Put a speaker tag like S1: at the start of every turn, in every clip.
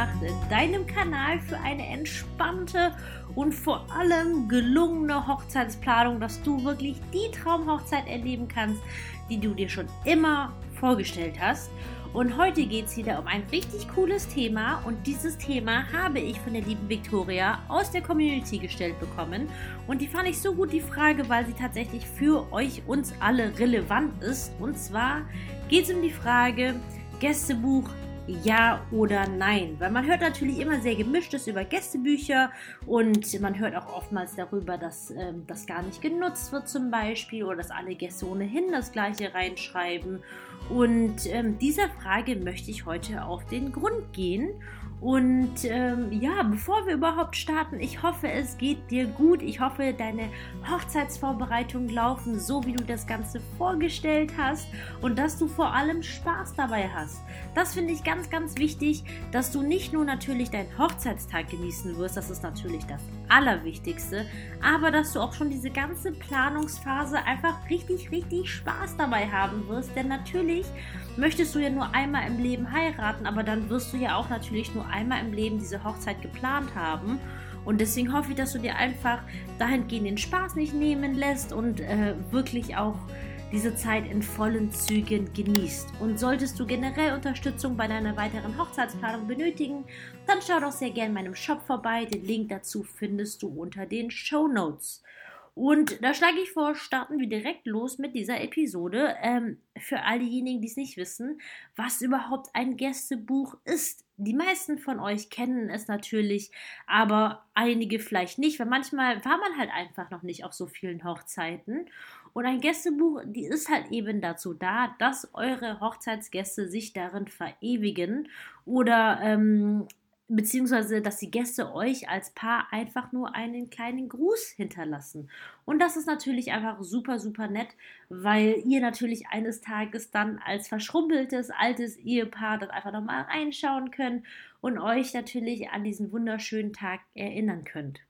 S1: gemacht, deinem Kanal für eine entspannte und vor allem gelungene Hochzeitsplanung, dass du wirklich die Traumhochzeit erleben kannst, die du dir schon immer vorgestellt hast. Und heute geht es wieder um ein richtig cooles Thema und dieses Thema habe ich von der lieben Victoria aus der Community gestellt bekommen. Und die fand ich so gut, die Frage, weil sie tatsächlich für euch, uns alle relevant ist. Und zwar geht es um die Frage, Gästebuch ja oder nein. Weil man hört natürlich immer sehr gemischtes über Gästebücher und man hört auch oftmals darüber, dass ähm, das gar nicht genutzt wird zum Beispiel oder dass alle Gäste ohnehin das gleiche reinschreiben. Und ähm, dieser Frage möchte ich heute auf den Grund gehen und ähm, ja, bevor wir überhaupt starten, ich hoffe, es geht dir gut. Ich hoffe, deine Hochzeitsvorbereitungen laufen so, wie du das Ganze vorgestellt hast und dass du vor allem Spaß dabei hast. Das finde ich ganz, ganz wichtig, dass du nicht nur natürlich deinen Hochzeitstag genießen wirst, das ist natürlich das Allerwichtigste, aber dass du auch schon diese ganze Planungsphase einfach richtig, richtig Spaß dabei haben wirst. Denn natürlich möchtest du ja nur einmal im Leben heiraten, aber dann wirst du ja auch natürlich nur einmal im Leben diese Hochzeit geplant haben. Und deswegen hoffe ich, dass du dir einfach dahingehend den Spaß nicht nehmen lässt und äh, wirklich auch diese Zeit in vollen Zügen genießt. Und solltest du generell Unterstützung bei deiner weiteren Hochzeitsplanung benötigen, dann schau doch sehr gerne in meinem Shop vorbei. Den Link dazu findest du unter den Show Notes. Und da schlage ich vor, starten wir direkt los mit dieser Episode. Ähm, für all diejenigen, die es nicht wissen, was überhaupt ein Gästebuch ist. Die meisten von euch kennen es natürlich, aber einige vielleicht nicht, weil manchmal war man halt einfach noch nicht auf so vielen Hochzeiten. Und ein Gästebuch, die ist halt eben dazu da, dass eure Hochzeitsgäste sich darin verewigen oder ähm, beziehungsweise dass die Gäste euch als Paar einfach nur einen kleinen Gruß hinterlassen. Und das ist natürlich einfach super, super nett, weil ihr natürlich eines Tages dann als verschrumpeltes, altes Ehepaar das einfach nochmal reinschauen könnt und euch natürlich an diesen wunderschönen Tag erinnern könnt.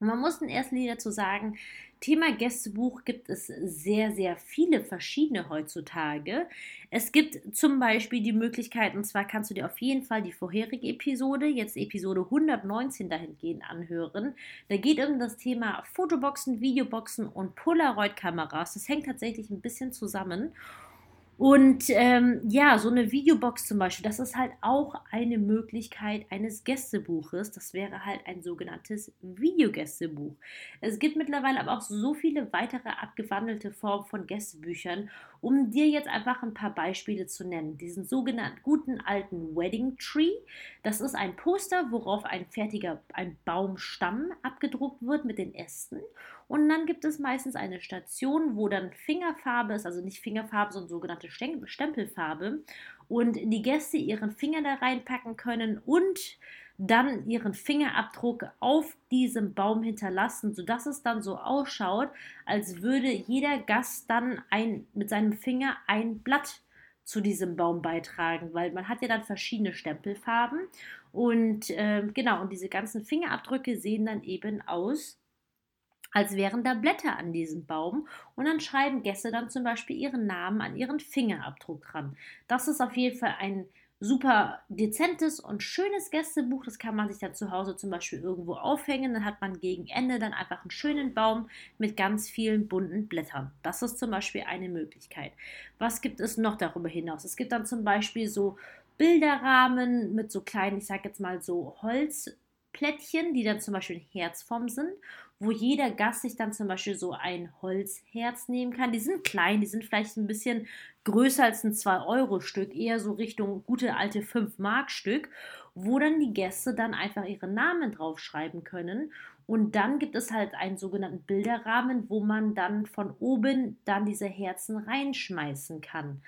S1: Und man muss in erster Linie dazu sagen, Thema Gästebuch gibt es sehr, sehr viele verschiedene heutzutage. Es gibt zum Beispiel die Möglichkeit, und zwar kannst du dir auf jeden Fall die vorherige Episode, jetzt Episode 119 dahingehend anhören. Da geht um das Thema Fotoboxen, Videoboxen und Polaroid-Kameras. Das hängt tatsächlich ein bisschen zusammen. Und ähm, ja, so eine Videobox zum Beispiel, das ist halt auch eine Möglichkeit eines Gästebuches. Das wäre halt ein sogenanntes Videogästebuch. Es gibt mittlerweile aber auch so viele weitere abgewandelte Formen von Gästebüchern, um dir jetzt einfach ein paar Beispiele zu nennen. Diesen sogenannten guten alten Wedding Tree, das ist ein Poster, worauf ein fertiger ein Baumstamm abgedruckt wird mit den Ästen. Und dann gibt es meistens eine Station, wo dann Fingerfarbe ist, also nicht Fingerfarbe, sondern sogenannte Stempelfarbe. Und die Gäste ihren Finger da reinpacken können und dann ihren Fingerabdruck auf diesem Baum hinterlassen, sodass es dann so ausschaut, als würde jeder Gast dann ein, mit seinem Finger ein Blatt zu diesem Baum beitragen, weil man hat ja dann verschiedene Stempelfarben und äh, genau, und diese ganzen Fingerabdrücke sehen dann eben aus als wären da Blätter an diesem Baum und dann schreiben Gäste dann zum Beispiel ihren Namen an ihren Fingerabdruck dran. Das ist auf jeden Fall ein super dezentes und schönes Gästebuch. Das kann man sich dann zu Hause zum Beispiel irgendwo aufhängen. Dann hat man gegen Ende dann einfach einen schönen Baum mit ganz vielen bunten Blättern. Das ist zum Beispiel eine Möglichkeit. Was gibt es noch darüber hinaus? Es gibt dann zum Beispiel so Bilderrahmen mit so kleinen, ich sag jetzt mal so Holzplättchen, die dann zum Beispiel in Herzform sind wo jeder Gast sich dann zum Beispiel so ein Holzherz nehmen kann. Die sind klein, die sind vielleicht ein bisschen größer als ein 2-Euro-Stück, eher so Richtung gute alte 5-Mark-Stück, wo dann die Gäste dann einfach ihre Namen draufschreiben können. Und dann gibt es halt einen sogenannten Bilderrahmen, wo man dann von oben dann diese Herzen reinschmeißen kann.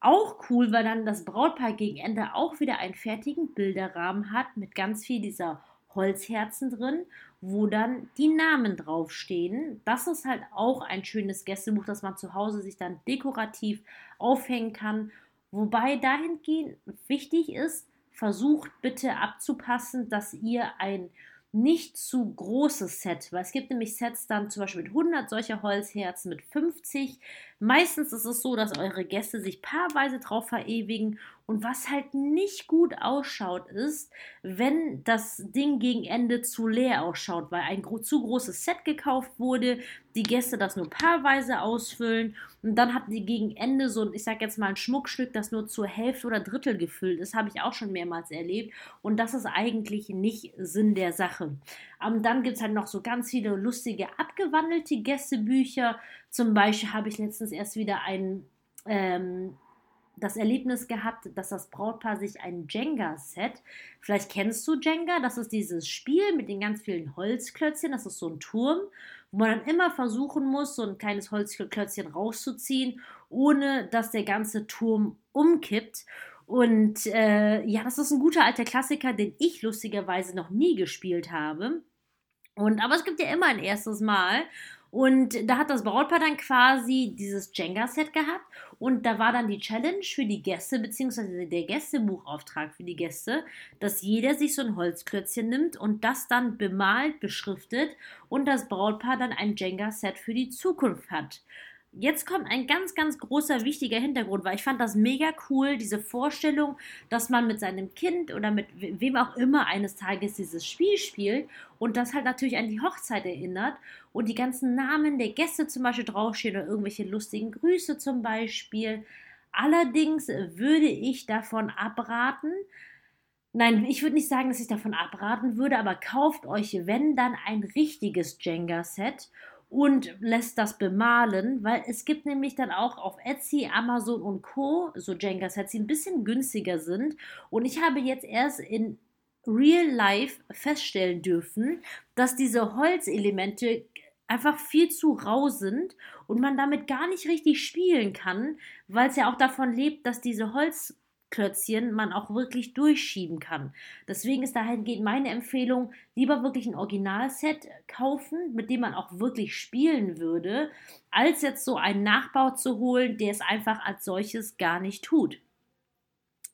S1: Auch cool, weil dann das Brautpaar gegen Ende auch wieder einen fertigen Bilderrahmen hat mit ganz viel dieser Holzherzen drin, wo dann die Namen draufstehen. Das ist halt auch ein schönes Gästebuch, das man zu Hause sich dann dekorativ aufhängen kann. Wobei dahingehend wichtig ist, versucht bitte abzupassen, dass ihr ein nicht zu großes Set, weil es gibt nämlich Sets dann zum Beispiel mit 100 solcher Holzherzen, mit 50 Meistens ist es so, dass eure Gäste sich paarweise drauf verewigen und was halt nicht gut ausschaut ist, wenn das Ding gegen Ende zu leer ausschaut, weil ein zu großes Set gekauft wurde, die Gäste das nur paarweise ausfüllen und dann hatten die gegen Ende so, ich sag jetzt mal ein Schmuckstück, das nur zur Hälfte oder Drittel gefüllt ist, habe ich auch schon mehrmals erlebt und das ist eigentlich nicht Sinn der Sache. Um, dann gibt es halt noch so ganz viele lustige abgewandelte Gästebücher. Zum Beispiel habe ich letztens erst wieder ein ähm, das Erlebnis gehabt, dass das Brautpaar sich ein Jenga-Set, vielleicht kennst du Jenga, das ist dieses Spiel mit den ganz vielen Holzklötzchen, das ist so ein Turm, wo man dann immer versuchen muss, so ein kleines Holzklötzchen rauszuziehen, ohne dass der ganze Turm umkippt. Und äh, ja, das ist ein guter alter Klassiker, den ich lustigerweise noch nie gespielt habe. Und aber es gibt ja immer ein erstes Mal. Und da hat das Brautpaar dann quasi dieses Jenga-Set gehabt. Und da war dann die Challenge für die Gäste, beziehungsweise der Gästebuchauftrag für die Gäste, dass jeder sich so ein Holzklötzchen nimmt und das dann bemalt, beschriftet und das Brautpaar dann ein Jenga-Set für die Zukunft hat. Jetzt kommt ein ganz, ganz großer, wichtiger Hintergrund, weil ich fand das mega cool, diese Vorstellung, dass man mit seinem Kind oder mit wem auch immer eines Tages dieses Spiel spielt und das halt natürlich an die Hochzeit erinnert und die ganzen Namen der Gäste zum Beispiel draufstehen oder irgendwelche lustigen Grüße zum Beispiel. Allerdings würde ich davon abraten, Nein, ich würde nicht sagen, dass ich davon abraten würde, aber kauft euch, wenn dann, ein richtiges Jenga-Set und lässt das bemalen, weil es gibt nämlich dann auch auf Etsy, Amazon und Co. so Jenga-Sets, die ein bisschen günstiger sind. Und ich habe jetzt erst in Real Life feststellen dürfen, dass diese Holzelemente einfach viel zu rau sind und man damit gar nicht richtig spielen kann, weil es ja auch davon lebt, dass diese Holz Klötzchen man auch wirklich durchschieben kann. Deswegen ist dahingehend meine Empfehlung, lieber wirklich ein Originalset kaufen, mit dem man auch wirklich spielen würde, als jetzt so einen Nachbau zu holen, der es einfach als solches gar nicht tut.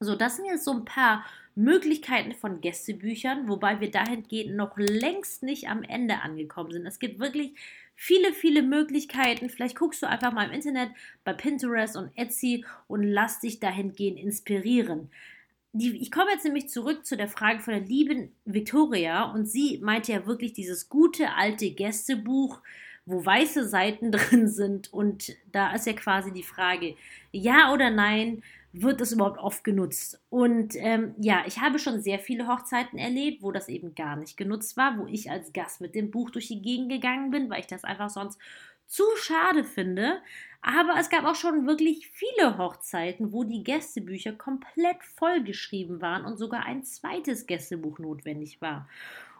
S1: So, das sind jetzt so ein paar Möglichkeiten von Gästebüchern, wobei wir dahingehend noch längst nicht am Ende angekommen sind. Es gibt wirklich viele, viele Möglichkeiten. Vielleicht guckst du einfach mal im Internet bei Pinterest und Etsy und lass dich dahingehend inspirieren. Die, ich komme jetzt nämlich zurück zu der Frage von der lieben Victoria und sie meinte ja wirklich dieses gute alte Gästebuch, wo weiße Seiten drin sind und da ist ja quasi die Frage, ja oder nein, wird es überhaupt oft genutzt? Und ähm, ja, ich habe schon sehr viele Hochzeiten erlebt, wo das eben gar nicht genutzt war, wo ich als Gast mit dem Buch durch die Gegend gegangen bin, weil ich das einfach sonst zu schade finde. Aber es gab auch schon wirklich viele Hochzeiten, wo die Gästebücher komplett vollgeschrieben waren und sogar ein zweites Gästebuch notwendig war.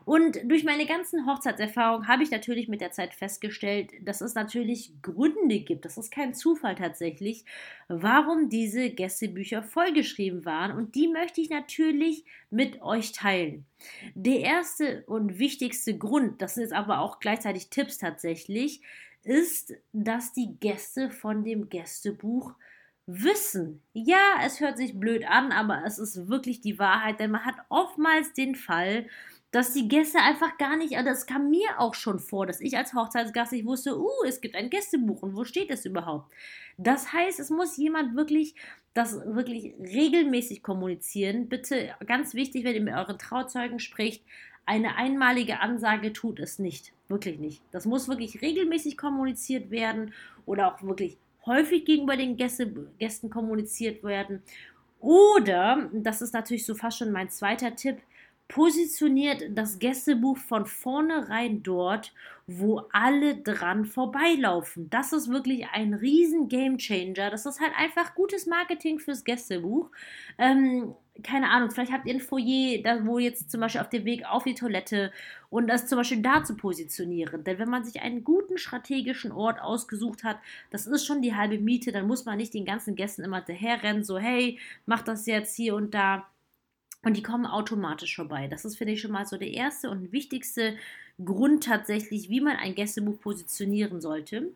S1: Und durch meine ganzen Hochzeitserfahrungen habe ich natürlich mit der Zeit festgestellt, dass es natürlich Gründe gibt, das ist kein Zufall tatsächlich, warum diese Gästebücher vollgeschrieben waren. Und die möchte ich natürlich mit euch teilen. Der erste und wichtigste Grund, das sind jetzt aber auch gleichzeitig Tipps tatsächlich, ist, dass die Gäste von dem Gästebuch wissen. Ja, es hört sich blöd an, aber es ist wirklich die Wahrheit, denn man hat oftmals den Fall, dass die Gäste einfach gar nicht, also das kam mir auch schon vor, dass ich als Hochzeitsgast nicht wusste, uh, es gibt ein Gästebuch und wo steht es überhaupt? Das heißt, es muss jemand wirklich das wirklich regelmäßig kommunizieren. Bitte ganz wichtig, wenn ihr mit euren Trauzeugen spricht, eine einmalige Ansage tut es nicht. Wirklich nicht. Das muss wirklich regelmäßig kommuniziert werden oder auch wirklich häufig gegenüber den Gäste, Gästen kommuniziert werden. Oder, das ist natürlich so fast schon mein zweiter Tipp, positioniert das Gästebuch von vornherein dort, wo alle dran vorbeilaufen. Das ist wirklich ein riesen Gamechanger. Das ist halt einfach gutes Marketing fürs Gästebuch. Ähm, keine Ahnung, vielleicht habt ihr ein Foyer, da, wo jetzt zum Beispiel auf dem Weg auf die Toilette und das zum Beispiel da zu positionieren. Denn wenn man sich einen guten strategischen Ort ausgesucht hat, das ist schon die halbe Miete, dann muss man nicht den ganzen Gästen immer hinterherrennen, so hey, mach das jetzt hier und da und die kommen automatisch vorbei. Das ist, finde ich, schon mal so der erste und wichtigste Grund tatsächlich, wie man ein Gästebuch positionieren sollte.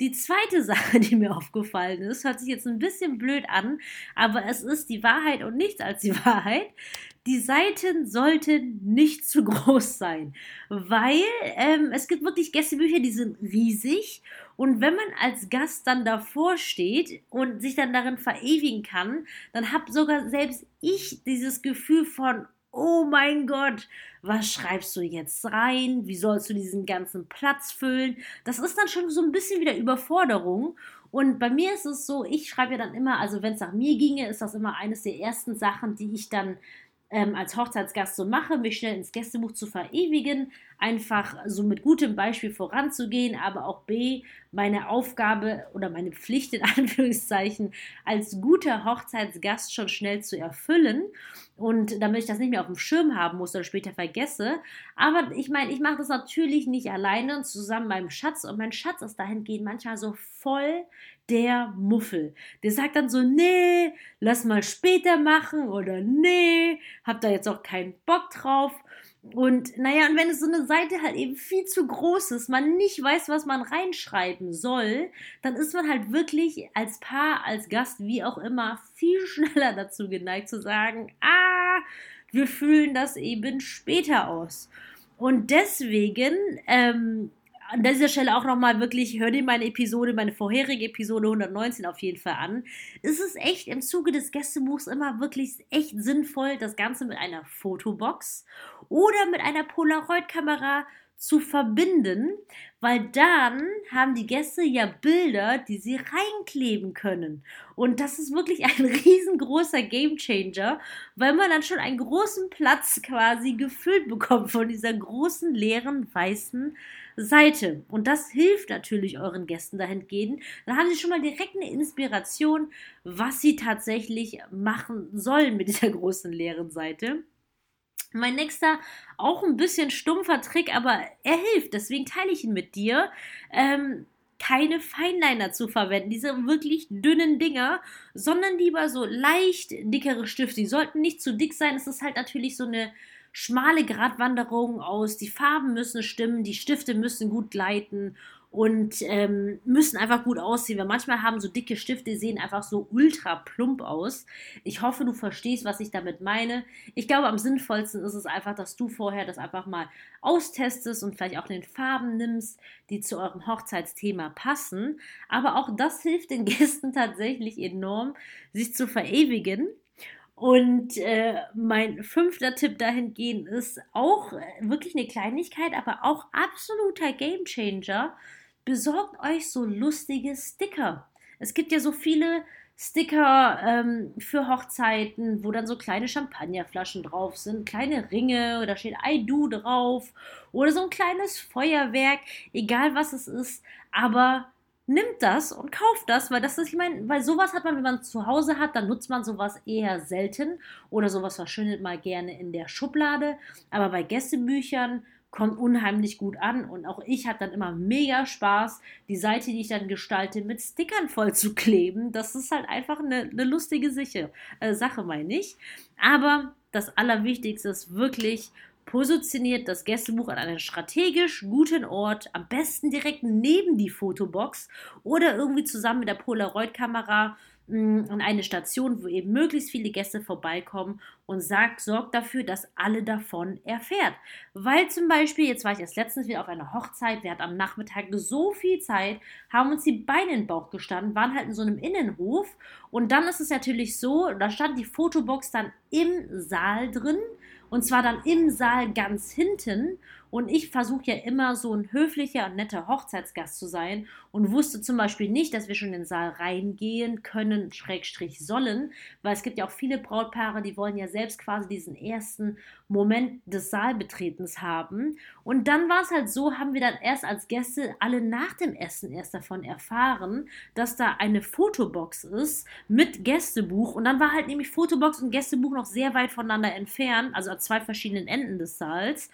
S1: Die zweite Sache, die mir aufgefallen ist, hört sich jetzt ein bisschen blöd an, aber es ist die Wahrheit und nichts als die Wahrheit. Die Seiten sollten nicht zu groß sein, weil ähm, es gibt wirklich Gästebücher, die sind riesig und wenn man als Gast dann davor steht und sich dann darin verewigen kann, dann habe sogar selbst ich dieses Gefühl von, oh mein Gott, was schreibst du jetzt rein? Wie sollst du diesen ganzen Platz füllen? Das ist dann schon so ein bisschen wieder Überforderung. Und bei mir ist es so, ich schreibe ja dann immer, also wenn es nach mir ginge, ist das immer eines der ersten Sachen, die ich dann ähm, als Hochzeitsgast so mache, mich schnell ins Gästebuch zu verewigen, einfach so mit gutem Beispiel voranzugehen, aber auch B, meine Aufgabe oder meine Pflicht in Anführungszeichen als guter Hochzeitsgast schon schnell zu erfüllen und damit ich das nicht mehr auf dem Schirm haben muss oder später vergesse. Aber ich meine, ich mache das natürlich nicht alleine zusammen mit meinem Schatz und mein Schatz ist dahingehend manchmal so voll der Muffel. Der sagt dann so, nee, lass mal später machen oder nee, hab da jetzt auch keinen Bock drauf. Und naja, und wenn es so eine Seite halt eben viel zu groß ist, man nicht weiß, was man reinschreiben soll, dann ist man halt wirklich als Paar, als Gast, wie auch immer, viel schneller dazu geneigt zu sagen, ah, wir fühlen das eben später aus. Und deswegen ähm, an dieser Stelle auch nochmal wirklich, hör dir meine Episode, meine vorherige Episode 119 auf jeden Fall an. Es ist echt im Zuge des Gästebuchs immer wirklich echt sinnvoll, das Ganze mit einer Fotobox oder mit einer Polaroid-Kamera zu verbinden, weil dann haben die Gäste ja Bilder, die sie reinkleben können. Und das ist wirklich ein riesengroßer Gamechanger, weil man dann schon einen großen Platz quasi gefüllt bekommt von dieser großen leeren weißen Seite. Und das hilft natürlich euren Gästen dahingehend. Dann haben sie schon mal direkt eine Inspiration, was sie tatsächlich machen sollen mit dieser großen leeren Seite. Mein nächster, auch ein bisschen stumpfer Trick, aber er hilft, deswegen teile ich ihn mit dir. Ähm, keine Feinliner zu verwenden, diese wirklich dünnen Dinger, sondern lieber so leicht dickere Stifte. Die sollten nicht zu dick sein. Es ist halt natürlich so eine schmale Gratwanderung aus. Die Farben müssen stimmen, die Stifte müssen gut gleiten und ähm, müssen einfach gut aussehen. Weil manchmal haben so dicke Stifte, sehen einfach so ultra plump aus. Ich hoffe, du verstehst, was ich damit meine. Ich glaube, am sinnvollsten ist es einfach, dass du vorher das einfach mal austestest und vielleicht auch den Farben nimmst, die zu eurem Hochzeitsthema passen. Aber auch das hilft den Gästen tatsächlich enorm, sich zu verewigen. Und äh, mein fünfter Tipp dahingehend ist auch äh, wirklich eine Kleinigkeit, aber auch absoluter Gamechanger. Besorgt euch so lustige Sticker. Es gibt ja so viele Sticker ähm, für Hochzeiten, wo dann so kleine Champagnerflaschen drauf sind, kleine Ringe, da steht I do drauf oder so ein kleines Feuerwerk, egal was es ist, aber nimmt das und kauft das, weil das ist, ich meine, weil sowas hat man, wenn man zu Hause hat, dann nutzt man sowas eher selten oder sowas verschwindet mal gerne in der Schublade. Aber bei Gästebüchern kommt unheimlich gut an und auch ich habe dann immer mega Spaß, die Seite, die ich dann gestalte, mit Stickern voll zu kleben. Das ist halt einfach eine, eine lustige Siche, äh, Sache, meine ich. Aber das Allerwichtigste ist wirklich positioniert das Gästebuch an einem strategisch guten Ort, am besten direkt neben die Fotobox oder irgendwie zusammen mit der Polaroid-Kamera an eine Station, wo eben möglichst viele Gäste vorbeikommen und sagt, sorgt dafür, dass alle davon erfährt. Weil zum Beispiel, jetzt war ich erst letztens wieder auf einer Hochzeit, wir hatten am Nachmittag so viel Zeit, haben uns die Beine in den Bauch gestanden, waren halt in so einem Innenhof und dann ist es natürlich so, da stand die Fotobox dann im Saal drin und zwar dann im Saal ganz hinten. Und ich versuche ja immer so ein höflicher und netter Hochzeitsgast zu sein und wusste zum Beispiel nicht, dass wir schon in den Saal reingehen können, Schrägstrich sollen, weil es gibt ja auch viele Brautpaare, die wollen ja selbst quasi diesen ersten Moment des Saalbetretens haben. Und dann war es halt so, haben wir dann erst als Gäste alle nach dem Essen erst davon erfahren, dass da eine Fotobox ist mit Gästebuch. Und dann war halt nämlich Fotobox und Gästebuch noch sehr weit voneinander entfernt, also an zwei verschiedenen Enden des Saals.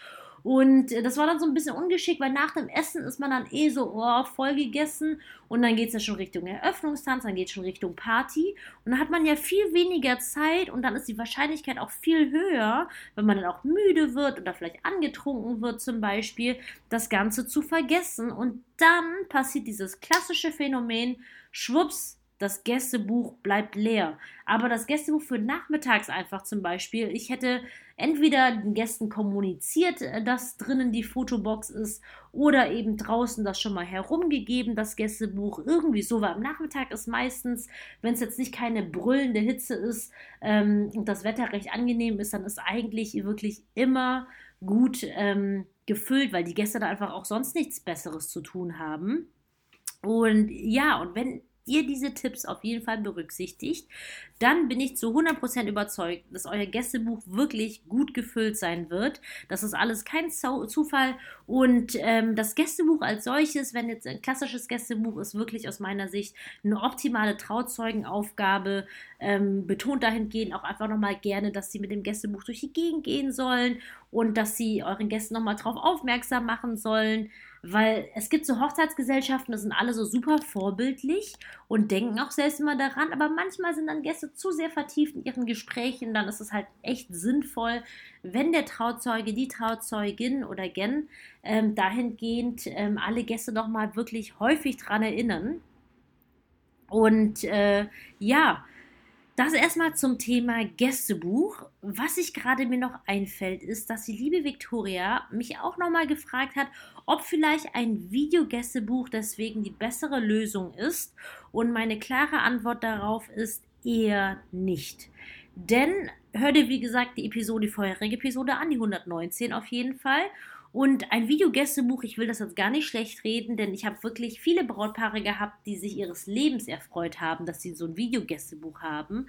S1: Und äh, das war dann so ein bisschen ungeschickt, weil nach dem Essen ist man dann eh so oh, voll gegessen. Und dann geht es ja schon Richtung Eröffnungstanz, dann geht es schon Richtung Party. Und dann hat man ja viel weniger Zeit und dann ist die Wahrscheinlichkeit auch viel höher, wenn man dann auch müde wird oder vielleicht angetrunken wird zum Beispiel, das Ganze zu vergessen. Und dann passiert dieses klassische Phänomen, schwupps, das Gästebuch bleibt leer. Aber das Gästebuch für nachmittags einfach zum Beispiel, ich hätte entweder den Gästen kommuniziert, äh, dass drinnen die Fotobox ist, oder eben draußen das schon mal herumgegeben, das Gästebuch. Irgendwie so, weil am Nachmittag ist meistens, wenn es jetzt nicht keine brüllende Hitze ist ähm, und das Wetter recht angenehm ist, dann ist eigentlich wirklich immer gut ähm, gefüllt, weil die Gäste da einfach auch sonst nichts Besseres zu tun haben. Und ja, und wenn ihr diese Tipps auf jeden Fall berücksichtigt, dann bin ich zu 100% überzeugt, dass euer Gästebuch wirklich gut gefüllt sein wird. Das ist alles kein Zufall. Und ähm, das Gästebuch als solches, wenn jetzt ein klassisches Gästebuch ist, wirklich aus meiner Sicht eine optimale Trauzeugenaufgabe. Ähm, betont dahingehend auch einfach nochmal gerne, dass sie mit dem Gästebuch durch die Gegend gehen sollen und dass sie euren Gästen nochmal darauf aufmerksam machen sollen weil es gibt so Hochzeitsgesellschaften, das sind alle so super vorbildlich und denken auch selbst immer daran, aber manchmal sind dann Gäste zu sehr vertieft in ihren Gesprächen, dann ist es halt echt sinnvoll, wenn der Trauzeuge, die Trauzeugin oder Gen ähm, dahingehend ähm, alle Gäste doch mal wirklich häufig dran erinnern. Und äh, ja, das erstmal zum Thema Gästebuch. Was sich gerade mir noch einfällt, ist, dass die liebe Victoria mich auch nochmal gefragt hat, ob vielleicht ein Videogästebuch deswegen die bessere Lösung ist. Und meine klare Antwort darauf ist eher nicht. Denn hör dir, wie gesagt, die Episode, die vorherige Episode an, die 119 auf jeden Fall. Und ein Videogästebuch, ich will das jetzt gar nicht schlecht reden, denn ich habe wirklich viele Brautpaare gehabt, die sich ihres Lebens erfreut haben, dass sie so ein Videogästebuch haben.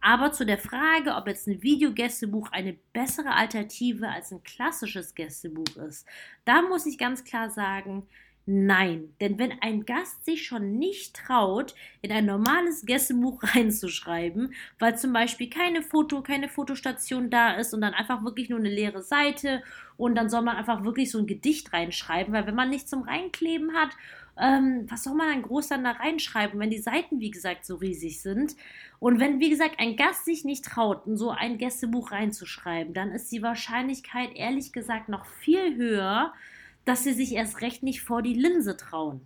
S1: Aber zu der Frage, ob jetzt ein Videogästebuch eine bessere Alternative als ein klassisches Gästebuch ist, da muss ich ganz klar sagen, Nein, denn wenn ein Gast sich schon nicht traut, in ein normales Gästebuch reinzuschreiben, weil zum Beispiel keine Foto, keine Fotostation da ist und dann einfach wirklich nur eine leere Seite und dann soll man einfach wirklich so ein Gedicht reinschreiben, weil wenn man nichts zum Reinkleben hat, ähm, was soll man dann groß dann da reinschreiben, wenn die Seiten, wie gesagt, so riesig sind? Und wenn, wie gesagt, ein Gast sich nicht traut, in so ein Gästebuch reinzuschreiben, dann ist die Wahrscheinlichkeit ehrlich gesagt noch viel höher, dass sie sich erst recht nicht vor die Linse trauen.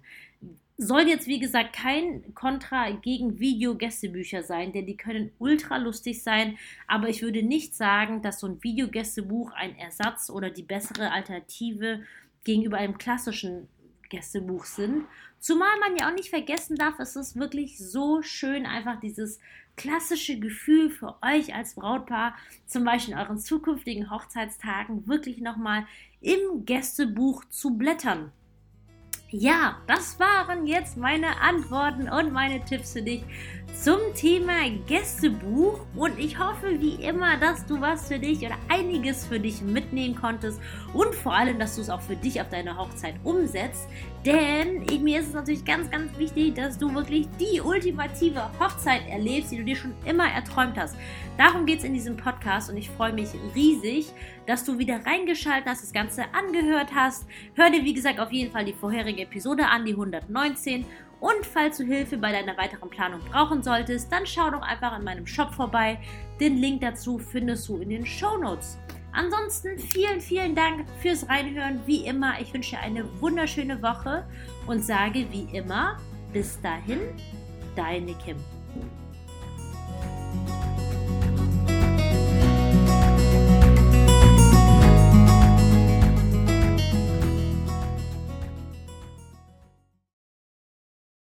S1: Soll jetzt, wie gesagt, kein Kontra gegen Videogästebücher sein, denn die können ultra lustig sein, aber ich würde nicht sagen, dass so ein Videogästebuch ein Ersatz oder die bessere Alternative gegenüber einem klassischen Gästebuch sind. Zumal man ja auch nicht vergessen darf, es ist wirklich so schön, einfach dieses klassische Gefühl für euch als Brautpaar, zum Beispiel in euren zukünftigen Hochzeitstagen, wirklich nochmal im Gästebuch zu blättern. Ja, das waren jetzt meine Antworten und meine Tipps für dich zum Thema Gästebuch und ich hoffe wie immer, dass du was für dich oder einiges für dich mitnehmen konntest und vor allem, dass du es auch für dich auf deine Hochzeit umsetzt. Denn mir ist es natürlich ganz, ganz wichtig, dass du wirklich die ultimative Hochzeit erlebst, die du dir schon immer erträumt hast. Darum geht es in diesem Podcast und ich freue mich riesig, dass du wieder reingeschaltet hast, das Ganze angehört hast. Hör dir, wie gesagt, auf jeden Fall die vorherige Episode an, die 119 und falls du Hilfe bei deiner weiteren Planung brauchen solltest, dann schau doch einfach in meinem Shop vorbei. Den Link dazu findest du in den Show Notes. Ansonsten vielen, vielen Dank fürs Reinhören. Wie immer, ich wünsche dir eine wunderschöne Woche und sage wie immer, bis dahin, deine Kim.